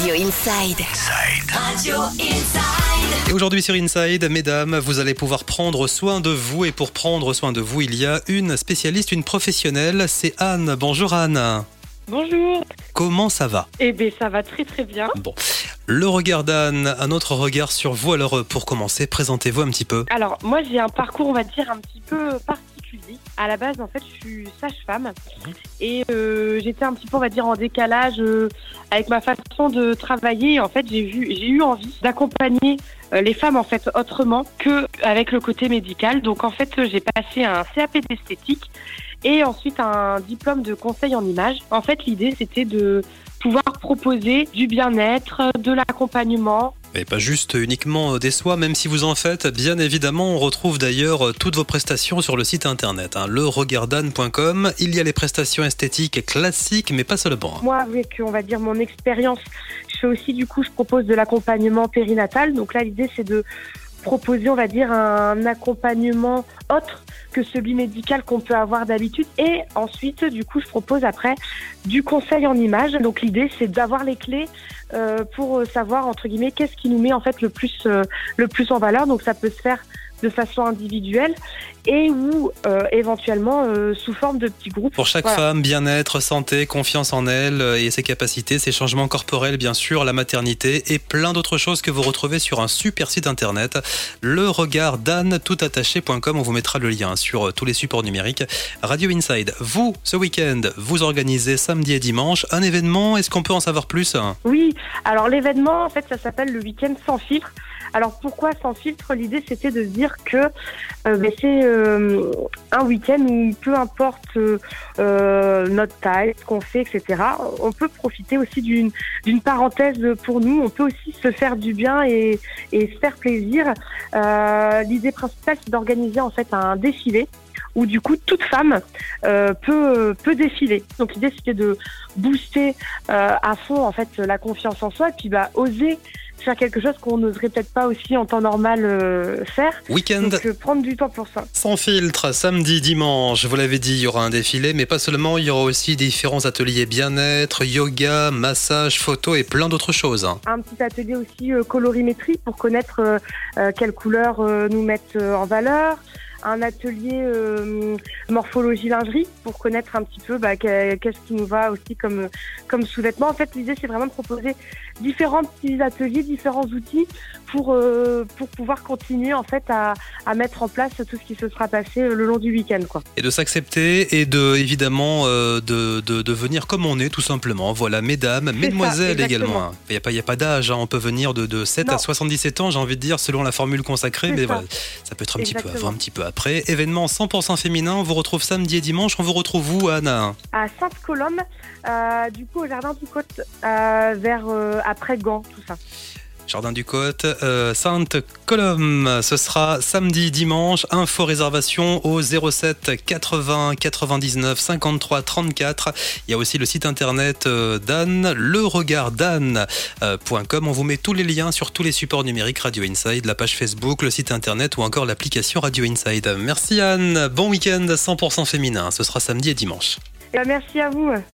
Radio Inside. Radio Inside. Et aujourd'hui sur Inside, mesdames, vous allez pouvoir prendre soin de vous. Et pour prendre soin de vous, il y a une spécialiste, une professionnelle. C'est Anne. Bonjour Anne. Bonjour. Comment ça va? Eh bien, ça va très très bien. Bon. Le regard d'Anne, un autre regard sur vous. Alors pour commencer, présentez-vous un petit peu. Alors, moi, j'ai un parcours, on va dire, un petit peu particulier. À la base, en fait, je suis sage-femme et euh, j'étais un petit peu, on va dire, en décalage euh, avec ma façon de travailler. En fait, j'ai vu, j'ai eu envie d'accompagner euh, les femmes en fait autrement que avec le côté médical. Donc, en fait, j'ai passé un CAP d'esthétique et ensuite un diplôme de conseil en image. En fait, l'idée, c'était de pouvoir proposer du bien-être, de l'accompagnement, Et pas juste uniquement des soins, même si vous en faites, bien évidemment, on retrouve d'ailleurs toutes vos prestations sur le site internet, hein, leregardanne.com. Il y a les prestations esthétiques classiques, mais pas seulement. hein. Moi, avec, on va dire, mon expérience, je fais aussi, du coup, je propose de l'accompagnement périnatal. Donc là, l'idée, c'est de proposer, on va dire, un accompagnement autre que celui médical qu'on peut avoir d'habitude. Et ensuite, du coup, je propose après du conseil en image. Donc l'idée, c'est d'avoir les clés euh, pour savoir, entre guillemets, qu'est-ce qui nous met, en fait, le plus, euh, le plus en valeur. Donc ça peut se faire de façon individuelle et ou euh, éventuellement euh, sous forme de petits groupes. Pour chaque Voilà. femme, bien-être, santé, confiance en elle euh, et ses capacités, ses changements corporels, bien sûr, la maternité et plein d'autres choses que vous retrouvez sur un super site internet, le regard toutattaché.com. On vous mettra le lien sur tous les supports numériques. Radio Inside, vous, ce week-end, vous organisez samedi et dimanche un événement. Est-ce qu'on peut en savoir plus Oui, alors l'événement, en fait, ça s'appelle le week-end sans filtre. Alors pourquoi sans filtre? L'idée, c'était de dire que euh, ben, c'est euh, un week-end où peu importe euh, euh, notre taille, ce qu'on fait, etc., on peut profiter aussi d'une d'une parenthèse pour nous. On peut aussi se faire du bien et, et se faire plaisir. Euh, L'idée principale, c'est d'organiser en fait un défilé où du coup toute femme euh, peut peut défiler. Donc l'idée c'était de booster euh, à fond en fait la confiance en soi et puis bah oser faire quelque chose qu'on n'oserait peut-être pas aussi en temps normal euh, faire. Week-end Donc euh, prendre du temps pour ça. sans filtre, samedi, dimanche, vous l'avez dit, il y aura un défilé, mais pas seulement, il y aura aussi différents ateliers bien-être, yoga, massage, photo et plein d'autres choses. Un petit atelier aussi euh, colorimétrie pour connaître quelles couleurs nous mettent en valeur. Un atelier euh, morphologie lingerie pour connaître un petit peu bah, que- qu'est-ce qui nous va aussi comme comme sous-vêtements. En fait, l'idée c'est vraiment de proposer différents petits ateliers, différents outils pour euh, pour pouvoir continuer en fait à, à mettre en place tout ce qui se sera passé euh, le long du week-end quoi. Et de s'accepter et de, évidemment, euh, de, de, de venir comme on est, tout simplement. Voilà, mesdames, mesdemoiselles ça, également. hein. Il n'y a pas, y a pas d'âge, hein. on peut venir de, de 7 à Non. 77 ans, j'ai envie de dire, selon la formule consacrée, mais ça. voilà, ça peut être un petit peu avant, un petit peu après. Événement 100% féminin, on vous retrouve samedi et dimanche, on vous retrouve où, Anna à Sainte-Colombe, euh, du coup au jardin du Côte, euh, vers euh, après Gand, tout ça. Jardin du Côte, euh, Sainte-Colombe. Ce sera samedi, dimanche. Info réservation au 07 80 99 53 34. Il y a aussi le site internet euh, d'Anne, leregarddanne.com. On vous met tous les liens sur tous les supports numériques Radio Inside, la page Facebook, le site internet ou encore l'application Radio Inside. Merci Anne. Bon week-end 100% féminin. Ce sera samedi et dimanche. Euh, merci à vous.